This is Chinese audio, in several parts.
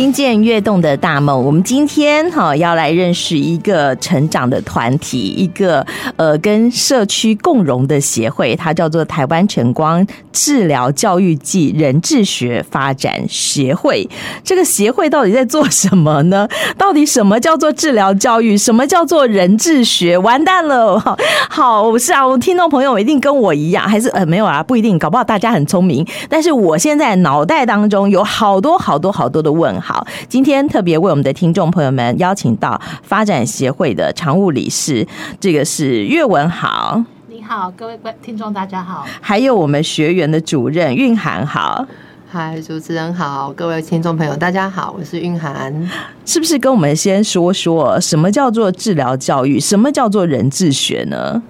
听见跃动的大梦，我们今天哈要来认识一个成长的团体，一个呃跟社区共融的协会，它叫做台湾晨光治疗教育暨人智学发展协会。这个协会到底在做什么呢？到底什么叫做治疗教育？什么叫做人智学？完蛋了！好，是啊，我听众朋友一定跟我一样，还是呃没有啊？不一定，搞不好大家很聪明，但是我现在脑袋当中有好多好多好多的问。好，今天特别为我们的听众朋友们邀请到发展协会的常务理事，这个是岳文豪。你好，各位观听众大家好。还有我们学员的主任韵涵好。嗨，主持人好，各位听众朋友大家好，我是韵涵。是不是跟我们先说说什么叫做治疗教育，什么叫做人智学呢？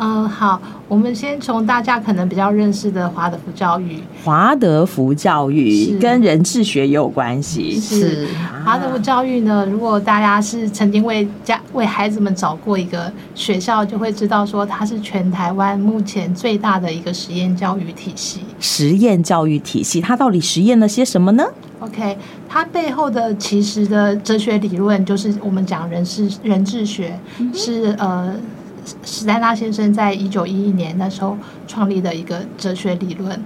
嗯、呃，好，我们先从大家可能比较认识的华德福教育。华德福教育跟人智学也有关系。是华德福教育呢，如果大家是曾经为家为孩子们找过一个学校，就会知道说它是全台湾目前最大的一个实验教育体系。实验教育体系，它到底实验了些什么呢？OK，它背后的其实的哲学理论就是我们讲人是人智学，嗯、是呃。史丹纳先生在一九一一年那时候创立的一个哲学理论，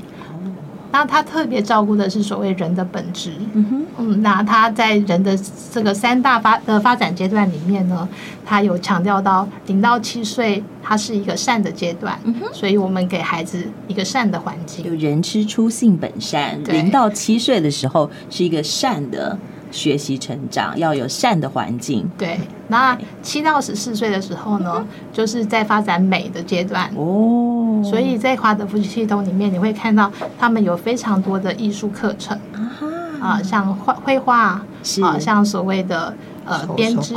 那他特别照顾的是所谓人的本质。嗯嗯，那他在人的这个三大发的发展阶段里面呢，他有强调到零到七岁，它是一个善的阶段。嗯哼，所以我们给孩子一个善的环境。就人之初性本善，零到七岁的时候是一个善的。学习成长要有善的环境。对，那七到十四岁的时候呢，就是在发展美的阶段。哦，所以在华德福系统里面，你会看到他们有非常多的艺术课程。啊，像画绘画，啊，像所谓的。呃，编织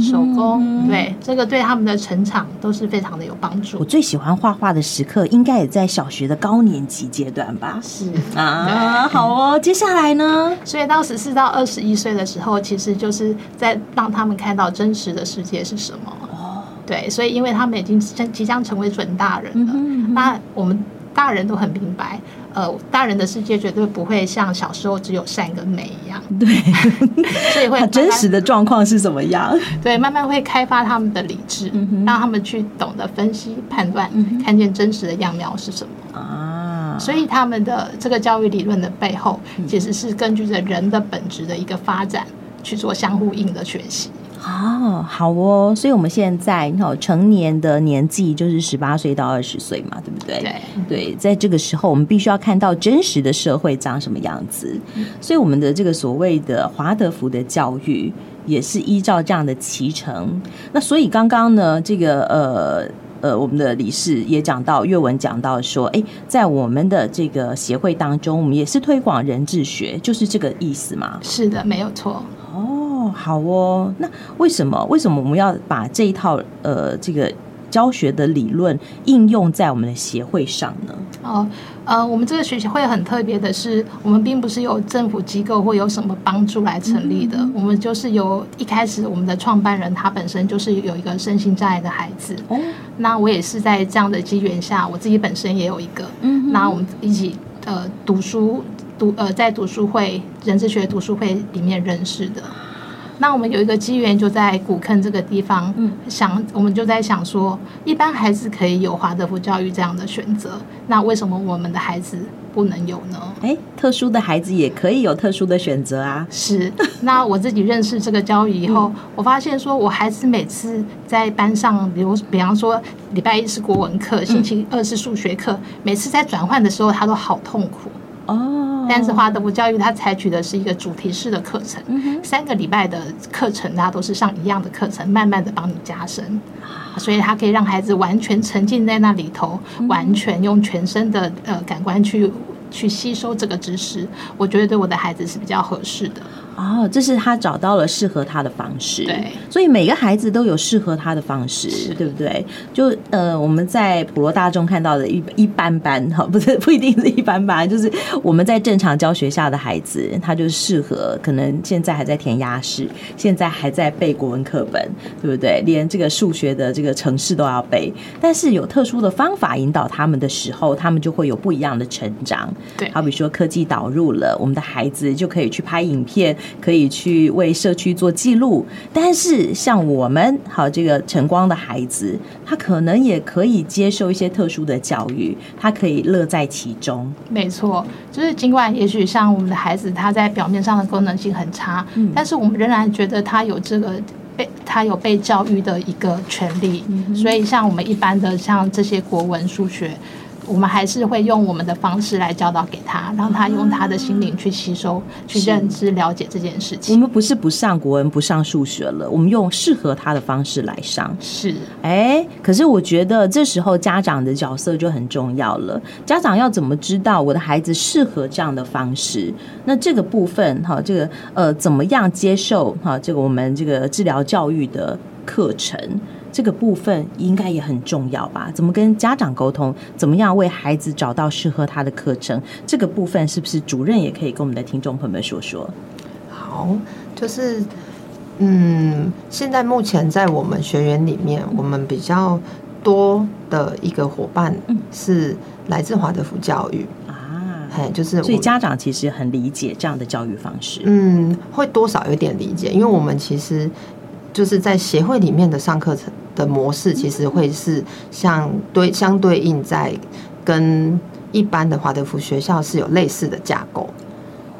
手工，对这个对他们的成长都是非常的有帮助。我最喜欢画画的时刻，应该也在小学的高年级阶段吧？是啊，好哦。接下来呢？所以到十四到二十一岁的时候，其实就是在让他们看到真实的世界是什么。哦，对，所以因为他们已经即将成为准大人了，那我们大人都很明白。呃，大人的世界绝对不会像小时候只有善跟美一样，对，所以会真实的状况是怎么样？对，慢慢会开发他们的理智，嗯、让他们去懂得分析、判断、嗯，看见真实的样貌是什么啊。所以他们的这个教育理论的背后，其实是根据着人的本质的一个发展去做相互应的学习。哦，好哦，所以我们现在哈成年的年纪就是十八岁到二十岁嘛，对不对？对对，在这个时候，我们必须要看到真实的社会长什么样子。嗯、所以，我们的这个所谓的华德福的教育，也是依照这样的脐程。那所以刚刚呢，这个呃呃，我们的理事也讲到，岳文讲到说，哎，在我们的这个协会当中，我们也是推广人智学，就是这个意思嘛？是的，没有错。哦。好哦，那为什么为什么我们要把这一套呃这个教学的理论应用在我们的协会上呢？哦，呃，我们这个学习会很特别的是，我们并不是由政府机构或有什么帮助来成立的，嗯、我们就是由一开始我们的创办人他本身就是有一个身心障碍的孩子，哦，那我也是在这样的机缘下，我自己本身也有一个，嗯，那我们一起呃读书读呃在读书会人智学读书会里面认识的。那我们有一个机缘，就在古坑这个地方，嗯，想我们就在想说，一般孩子可以有华德福教育这样的选择，那为什么我们的孩子不能有呢？诶，特殊的孩子也可以有特殊的选择啊。是，那我自己认识这个教育以后，嗯，我发现说我孩子每次在班上，比如比方说礼拜一是国文课，星期二是数学课，每次在转换的时候，他都好痛苦。哦，但是华德福教育它采取的是一个主题式的课程，嗯，三个礼拜的课程，它都是上一样的课程，慢慢的帮你加深，所以它可以让孩子完全沉浸在那里头，嗯，完全用全身的呃感官去去吸收这个知识，我觉得对我的孩子是比较合适的。哦，这是他找到了适合他的方式。对，所以每个孩子都有适合他的方式，对不对？就呃，我们在普罗大众看到的一一般般哈，不是 不一定是一般般，就是我们在正常教学下的孩子，他就适合可能现在还在填鸭式，现在还在背国文课本，对不对？连这个数学的这个程式都要背，但是有特殊的方法引导他们的时候，他们就会有不一样的成长。对，好比说科技导入了，我们的孩子就可以去拍影片，可以去为社区做记录。但是像我们好这个晨光的孩子，他可能也可以接受一些特殊的教育，他可以乐在其中。没错，就是尽管也许像我们的孩子，他在表面上的功能性很差，嗯，但是我们仍然觉得他有这个。被他有被教育的一个权利，所以像我们一般的像这些国文、数学。我们还是会用我们的方式来教导给他，让他用他的心灵去吸收、啊、去认知、了解这件事情。我们不是不上国文、不上数学了，我们用适合他的方式来上。是，哎，可是我觉得这时候家长的角色就很重要了。家长要怎么知道我的孩子适合这样的方式？那这个部分哈，这个呃，怎么样接受哈？这个我们这个治疗教育的课程？这个部分应该也很重要吧？怎么跟家长沟通？怎么样为孩子找到适合他的课程？这个部分是不是主任也可以跟我们的听众朋友们说说？好，就是嗯，现在目前在我们学员里面，我们比较多的一个伙伴是来自华德福教育啊，嘿，就是所以家长其实很理解这样的教育方式，嗯，会多少有点理解，因为我们其实就是在协会里面的上课程。的模式其实会是像对相对应在跟一般的华德福学校是有类似的架构，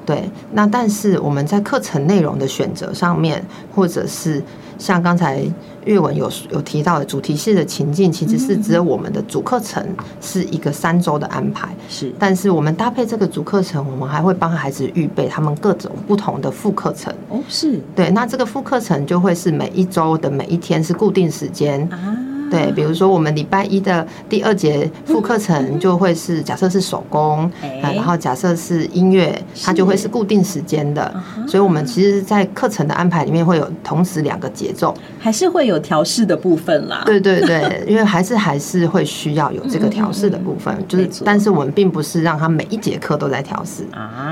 对。那但是我们在课程内容的选择上面，或者是像刚才阅文有有提到的主题式的情境，其实是只有我们的主课程是一个三周的安排，是。但是我们搭配这个主课程，我们还会帮孩子预备他们各种不同的副课程。哦，是对。那这个副课程就会是每一周的每一天是固定时间啊。对，比如说我们礼拜一的第二节副课程就会是假设是手工，然后假设是音乐，它就会是固定时间的。所以，我们其实，在课程的安排里面会有同时两个节奏，还是会有调试的部分啦。对对对，因为还是还是会需要有这个调试的部分，就是，但是我们并不是让他每一节课都在调试，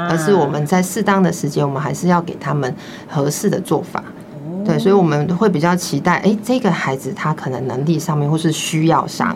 而是我们在适当的时间，我们还是要给他们合适的做法。对，所以我们会比较期待，哎，这个孩子他可能能力上面或是需要上，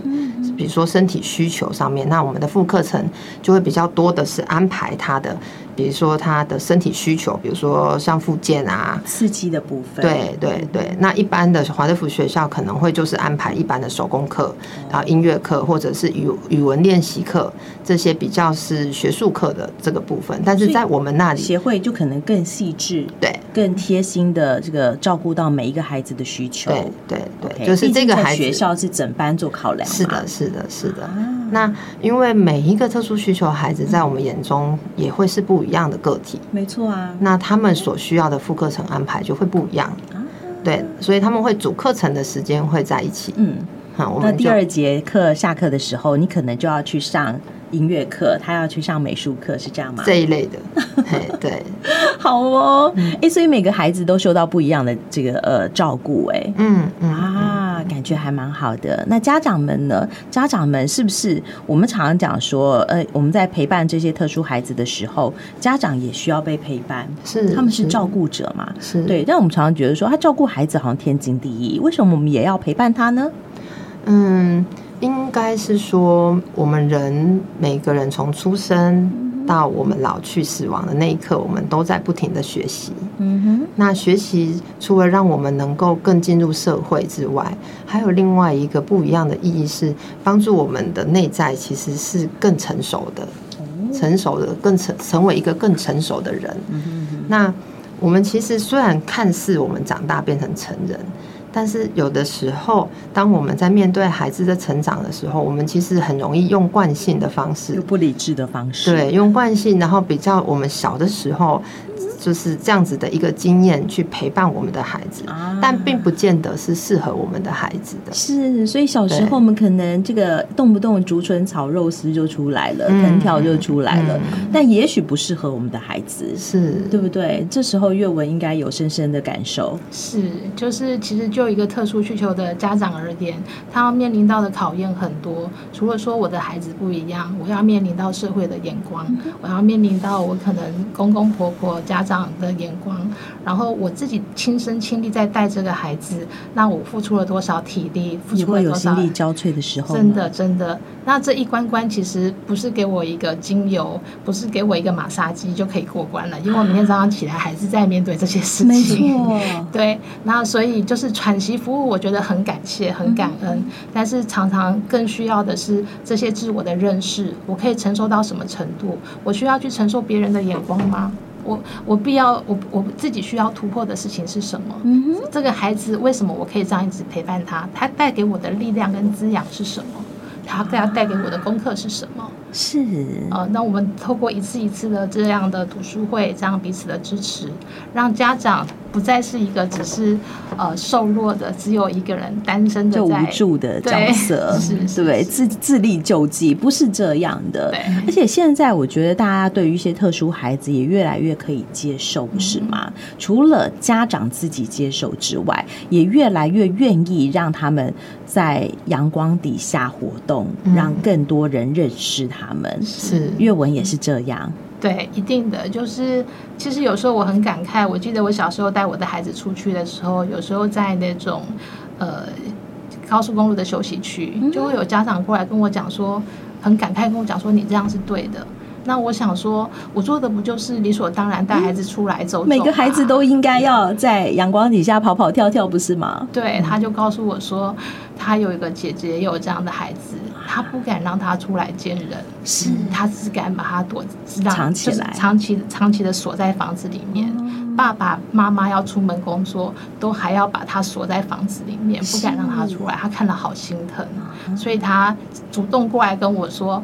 比如说身体需求上面，那我们的副课程就会比较多的是安排他的。比如说他的身体需求，比如说像复健啊，刺激的部分。对对对，那一般的华德福学校可能会就是安排一般的手工课，然后音乐课或者是语语文练习课，这些比较是学术课的这个部分。但是在我们那里协会就可能更细致，对，更贴心的这个照顾到每一个孩子的需求。对对对，就是这个孩子学校是整班做考量。是的，是的，是的。那因为每一个特殊需求孩子在我们眼中也会是不一样的个体，没错啊。那他们所需要的副课程安排就会不一样，对，所以他们会主课程的时间会在一起。嗯，好，那第二节课下课的时候，你可能就要去上音乐课，他要去上美术课，是这样吗？这一类的，对，好哦。哎，所以每个孩子都受到不一样的这个呃照顾，哎，嗯嗯。啊，感觉还蛮好的。那家长们呢？家长们是不是我们常常讲说，呃，我们在陪伴这些特殊孩子的时候，家长也需要被陪伴，是他们是照顾者嘛？是对。但我们常常觉得说，他照顾孩子好像天经地义，为什么我们也要陪伴他呢？嗯。应该是说，我们人每个人从出生到我们老去死亡的那一刻，我们都在不停的学习。嗯哼。那学习除了让我们能够更进入社会之外，还有另外一个不一样的意义是，帮助我们的内在其实是更成熟的，成熟的更成成为一个更成熟的人。嗯哼。那我们其实虽然看似我们长大变成成人。但是有的时候，当我们在面对孩子的成长的时候，我们其实很容易用惯性的方式，不理智的方式，对，用惯性，然后比较我们小的时候。就是这样子的一个经验去陪伴我们的孩子，但并不见得是适合我们的孩子的。是，所以小时候我们可能这个动不动竹笋炒肉丝就出来了，藤条就出来了，但也许不适合我们的孩子，是对不对？这时候阅文应该有深深的感受。是，就是其实就一个特殊需求的家长而言，他要面临到的考验很多。除了说我的孩子不一样，我要面临到社会的眼光，我要面临到我可能公公婆婆家长。长的眼光，然后我自己亲身亲历在带这个孩子，那我付出了多少体力，付出了多少心力交瘁的时候，真的真的。那这一关关其实不是给我一个精油，不是给我一个马杀鸡就可以过关了，因为我明天早上起来还是在面对这些事情。没错，对。那所以就是喘息服务，我觉得很感谢，很感恩。嗯、但是常常更需要的是这些自我的认识，我可以承受到什么程度？我需要去承受别人的眼光吗？我我必要我我自己需要突破的事情是什么？嗯，这个孩子为什么我可以这样一直陪伴他？他带给我的力量跟滋养是什么？他要带给我的功课是什么？是呃，那我们透过一次一次的这样的读书会，这样彼此的支持，让家长不再是一个只是呃瘦弱的，只有一个人单身的就无助的角色，对对？自自力救济不是这样的。对，而且现在我觉得大家对于一些特殊孩子也越来越可以接受，不是吗？嗯、除了家长自己接受之外，也越来越愿意让他们在阳光底下活动，嗯、让更多人认识他。他们是阅文也是这样，对，一定的就是，其实有时候我很感慨。我记得我小时候带我的孩子出去的时候，有时候在那种呃高速公路的休息区，就会有家长过来跟我讲说，很感慨跟我讲说，你这样是对的。那我想说，我做的不就是理所当然带孩子出来走走？每个孩子都应该要在阳光底下跑跑跳跳，不是吗？对，他就告诉我说，他有一个姐姐也有这样的孩子，他不敢让他出来见人，是他只敢把他躲藏起来，长期长期的锁在房子里面。爸爸妈妈要出门工作，都还要把他锁在房子里面，不敢让他出来。他看了好心疼，所以他主动过来跟我说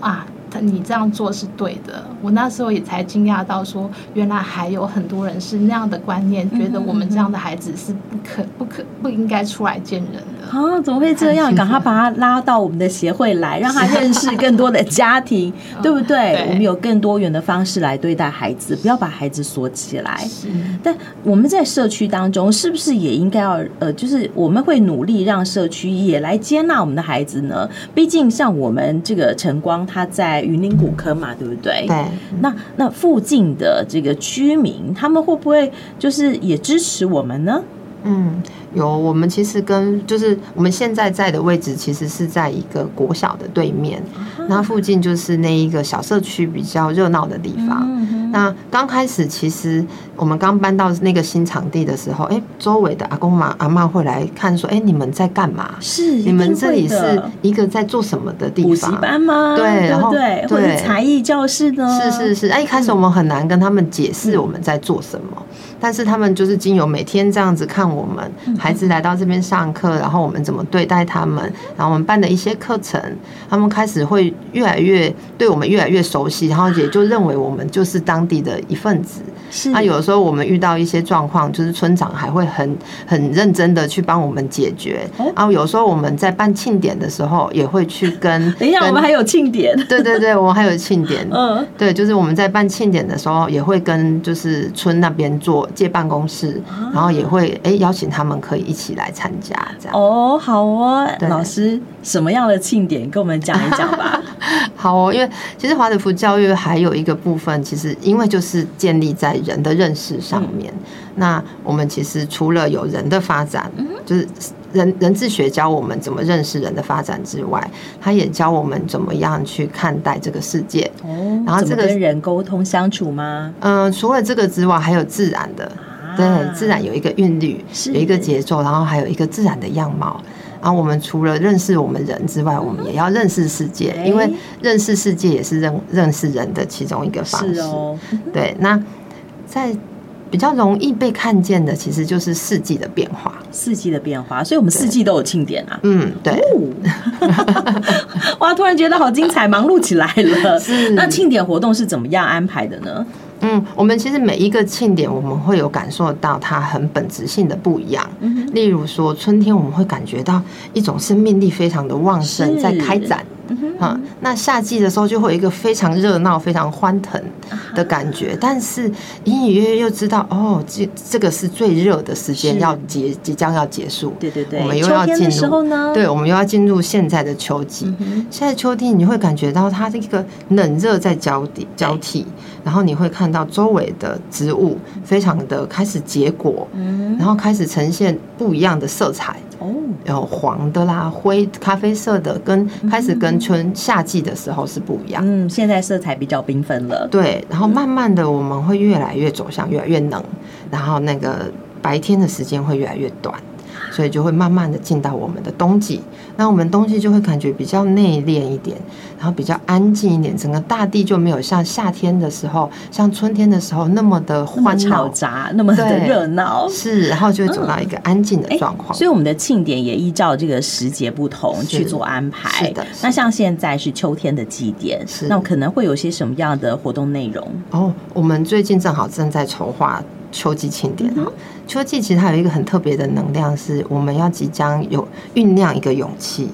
啊。你这样做是对的，我那时候也才惊讶到说，原来还有很多人是那样的观念，觉得我们这样的孩子是不可、不可、不应该出来见人的。啊，怎么会这样？赶快把他拉到我们的协会来，让他认识更多的家庭，对不对？对，我们有更多元的方式来对待孩子，不要把孩子锁起来。是。但我们在社区当中，是不是也应该要呃，就是我们会努力让社区也来接纳我们的孩子呢？毕竟像我们这个晨光，他在云林古坑嘛，对不对？对。那那附近的这个居民，他们会不会就是也支持我们呢？嗯。有，我们其实跟就是我们现在在的位置，其实是在一个国小的对面，那附近就是那一个小社区比较热闹的地方。那刚开始其实我们刚搬到那个新场地的时候，哎，周围的阿公妈阿妈会来看，说：“哎，你们在干嘛？是你们这里是一个在做什么的地方？补习班吗？对，然后对，或者才艺教室呢？是是是。哎，一开始我们很难跟他们解释我们在做什么，但是他们就是经由每天这样子看我们。孩子来到这边上课，然后我们怎么对待他们，然后我们办的一些课程，他们开始会越来越对我们越来越熟悉，然后也就认为我们就是当地的一份子。是。那有的时候我们遇到一些状况，就是村长还会很很认真的去帮我们解决。然后有时候我们在办庆典的时候，也会去跟。等一下，我们还有庆典。对对对，我们还有庆典。嗯。对，就是我们在办庆典的时候，也会跟就是村那边做借办公室，然后也会哎邀请他们。可以一起来参加，这样哦，好哦，老师，什么样的庆典，跟我们讲一讲吧。好哦，因为其实华德福教育还有一个部分，其实因为就是建立在人的认识上面。嗯、那我们其实除了有人的发展，嗯、就是人人智学教我们怎么认识人的发展之外，他也教我们怎么样去看待这个世界。哦，然后这个跟人沟通相处吗？嗯、呃，除了这个之外，还有自然的。对，自然有一个韵律，有一个节奏，然后还有一个自然的样貌。然后我们除了认识我们人之外，我们也要认识世界，因为认识世界也是认认识人的其中一个方式。对，那在比较容易被看见的，其实就是四季的变化。四季的变化，所以我们四季都有庆典啊。嗯，对。哇，突然觉得好精彩，忙碌起来了。是。那庆典活动是怎么样安排的呢？嗯，我们其实每一个庆典，我们会有感受到它很本质性的不一样。例如说春天，我们会感觉到一种生命力非常的旺盛，在开展。啊，那夏季的时候就会有一个非常热闹、非常欢腾的感觉，但是隐隐约约又知道，哦，这这个是最热的时间要结，即将要结束。对对对，我们又要进入呢？对，我们又要进入现在的秋季。现在秋天你会感觉到它这个冷热在交替交替，然后你会看到周围的植物非常的开始结果，然后开始呈现不一样的色彩。哦，有黄的啦，灰、咖啡色的，跟开始跟春夏季的时候是不一样。嗯，现在色彩比较缤纷了。对，然后慢慢的我们会越来越走向越来越冷，然后那个白天的时间会越来越短。所以就会慢慢的进到我们的冬季，那我们冬季就会感觉比较内敛一点，然后比较安静一点，整个大地就没有像夏天的时候、像春天的时候那么的欢嘈杂、那么的热闹。是，然后就会走到一个安静的状况。所以我们的庆典也依照这个时节不同去做安排。是的。那像现在是秋天的祭典，是那可能会有些什么样的活动内容？哦，我们最近正好正在筹划。秋季庆典哈，秋季其实它有一个很特别的能量，是我们要即将有酝酿一个勇气，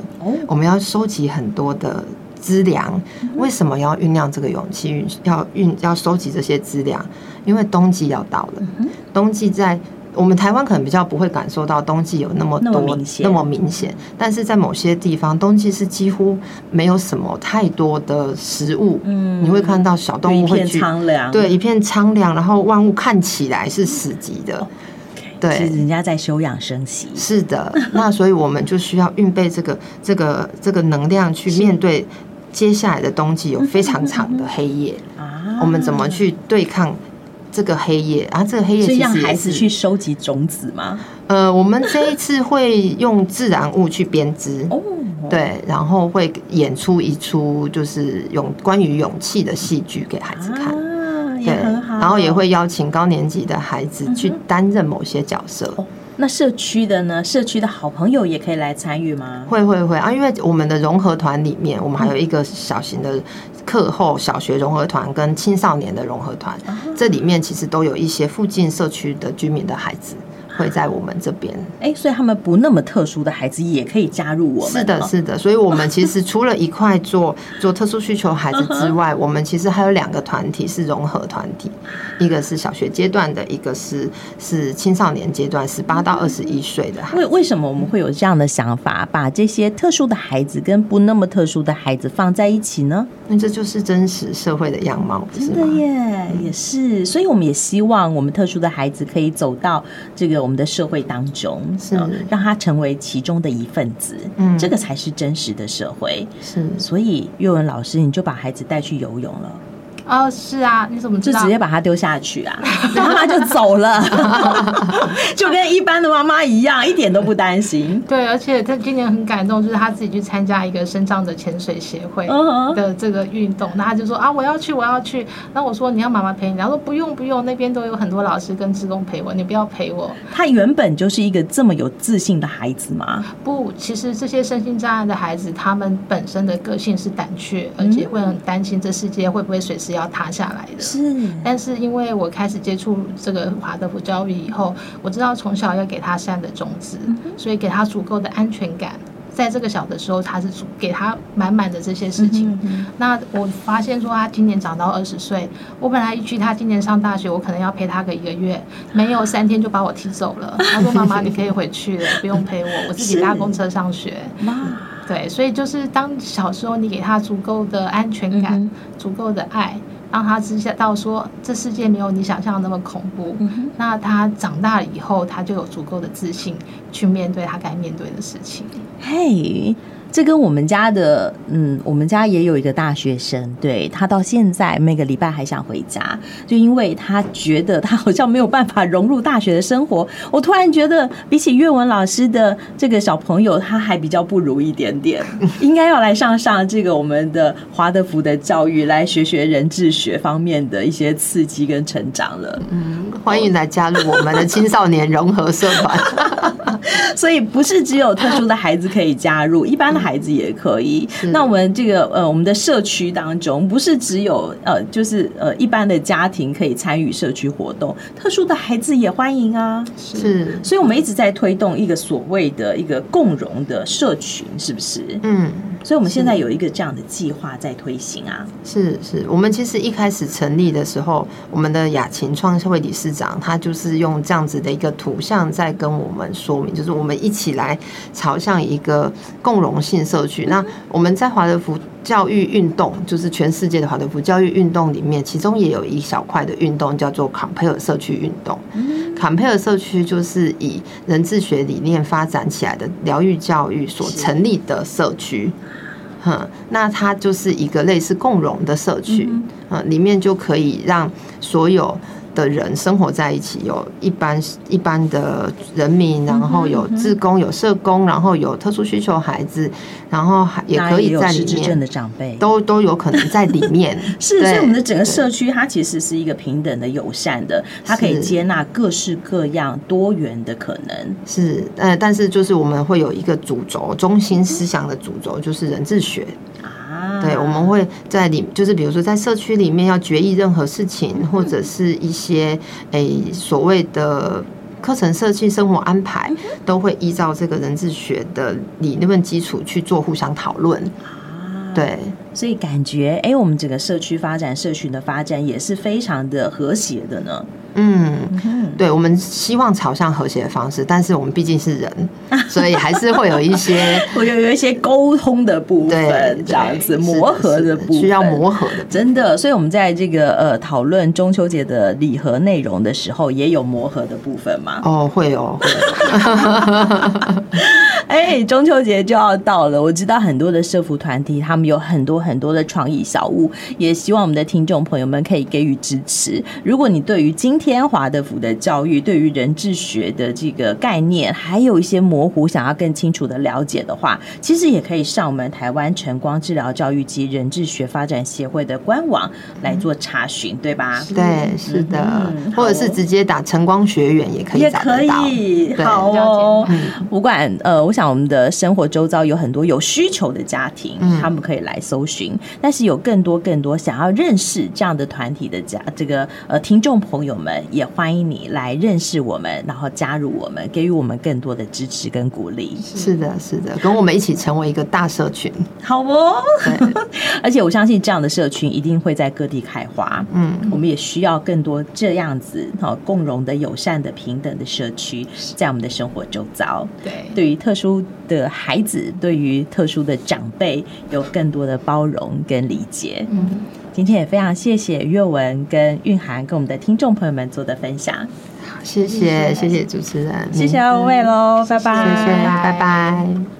我们要收集很多的资粮。为什么要酝酿这个勇气？要运要收集这些资粮，因为冬季要到了，冬季在。我们台湾可能比较不会感受到冬季有那么多那么明显，但是在某些地方，冬季是几乎没有什么太多的食物。嗯，你会看到小动物会去，对，一片苍凉，然后万物看起来是死寂的。对，是人家在休养生息。是的，那所以我们就需要预备这个这个这个能量去面对接下来的冬季，有非常长的 黑夜啊。我们怎么去对抗？这个黑夜啊，这个黑夜其实让孩子去收集种子吗？呃，我们这一次会用自然物去编织哦，对，然后会演出一出就是勇关于勇气的戏剧给孩子看，啊，也很好。然后也会邀请高年级的孩子去担任某些角色。嗯那社区的呢？社区的好朋友也可以来参与吗？会会会啊！因为我们的融合团里面，我们还有一个小型的课后小学融合团跟青少年的融合团，这里面其实都有一些附近社区的居民的孩子。会在我们这边，哎，所以他们不那么特殊的孩子也可以加入我们。是的，是的。所以，我们其实除了一块做做特殊需求孩子之外，我们其实还有两个团体是融合团体，一个是小学阶段的，一个是是青少年阶段，十八到二十一岁的孩子。为为什么我们会有这样的想法，把这些特殊的孩子跟不那么特殊的孩子放在一起呢？那这就是真实社会的样貌，真的耶，也是。所以，我们也希望我们特殊的孩子可以走到这个。我们的社会当中，是让他成为其中的一份子，嗯，这个才是真实的社会。是，所以岳文老师，你就把孩子带去游泳了。哦，是啊，你怎么知道？就直接把他丢下去啊，妈妈就走了，就跟一般的妈妈一样，一点都不担心。对，而且他今年很感动，就是他自己去参加一个深藏的潜水协会的这个运动，那他就说啊，我要去，我要去。那我说你要妈妈陪你，他说不用不用，那边都有很多老师跟职工陪我，你不要陪我。他原本就是一个这么有自信的孩子吗？不，其实这些身心障碍的孩子，他们本身的个性是胆怯，而且会很担心这世界会不会随时。要塌下来的，是。但是因为我开始接触这个华德福教育以后，我知道从小要给他善的种子，所以给他足够的安全感，在这个小的时候，他是给他满满的这些事情。那我发现说他今年长到二十岁，我本来预期他今年上大学，我可能要陪他个一个月，没有三天就把我踢走了。他说：“ 妈妈，你可以回去了，不用陪我，我自己搭公车上学。”对，所以就是当小时候你给他足够的安全感，嗯、足够的爱，让他知道说这世界没有你想象的那么恐怖。嗯、那他长大了以后，他就有足够的自信去面对他该面对的事情。嘿。这跟我们家的，嗯，我们家也有一个大学生，对，他到现在每个礼拜还想回家，就因为他觉得他好像没有办法融入大学的生活。我突然觉得，比起阅文老师的这个小朋友，他还比较不如一点点，应该要来上上这个我们的华德福的教育，来学学人智学方面的一些刺激跟成长了。嗯，欢迎来加入我们的青少年融合社团。所以不是只有特殊的孩子可以加入，一般的孩子也可以。那我们这个呃，我们的社区当中，不是只有呃，就是呃，一般的家庭可以参与社区活动，特殊的孩子也欢迎啊。是，所以我们一直在推动一个所谓的一个共融的社群，是不是？嗯。所以我们现在有一个这样的计划在推行啊。是是，我们其实一开始成立的时候，我们的雅琴创会理事长他就是用这样子的一个图像在跟我们说明，就是我们一起来朝向一个共融性社区。那我们在华德福教育运动，就是全世界的华德福教育运动里面，其中也有一小块的运动叫做 Compare 社区运动。Compare 社区就是以人智学理念发展起来的疗愈教育所成立的社区。嗯，那它就是一个类似共融的社区，嗯，里面就可以让所有的人生活在一起，有一般一般的人民，然后有志工、有社工，然后有特殊需求孩子，然后还也可以在里面的长辈都都有可能在里面。是，所以我们的整个社区它其实是一个平等的、友善的，它可以接纳各式各样多元的可能。是，呃，但是就是我们会有一个主轴，中心思想的主轴就是人智学。对，我们会在里，就是比如说在社区里面要决议任何事情，或者是一些诶所谓的课程设计、生活安排，都会依照这个人智学的理论基础去做互相讨论。对，所以感觉哎，我们整个社区发展、社群的发展也是非常的和谐的呢。嗯，对，我们希望朝向和谐的方式，但是我们毕竟是人，所以还是会有一些，会有有一些沟通的部分，这样子磨合的部分，需要磨合的，真的。所以我们在这个呃讨论中秋节的礼盒内容的时候，也有磨合的部分吗？哦，会哦。哎，中秋节就要到了，我知道很多的社服团体，他们有很多很多的创意小物，也希望我们的听众朋友们可以给予支持。如果你对于今天华德福的教育，对于人智学的这个概念，还有一些模糊，想要更清楚的了解的话，其实也可以上我们台湾晨光治疗教育及人智学发展协会的官网来做查询，对吧？对，是的，嗯、或者是直接打晨光学院也可以找得到，也可以。对好哦，不管呃，我。像我们的生活周遭有很多有需求的家庭，他们可以来搜寻。但是有更多更多想要认识这样的团体的家，这个呃听众朋友们，也欢迎你来认识我们，然后加入我们，给予我们更多的支持跟鼓励。是的，是的，跟我们一起成为一个大社群，好哦。而且我相信这样的社群一定会在各地开花。嗯，我们也需要更多这样子好共融的、友善的、平等的社区，在我们的生活周遭。对，对于特殊。的孩子对于特殊的长辈有更多的包容跟理解。嗯，今天也非常谢谢阅文跟韵涵跟我们的听众朋友们做的分享。好，谢谢谢谢主持人，谢谢二位喽，拜拜，谢谢，拜拜。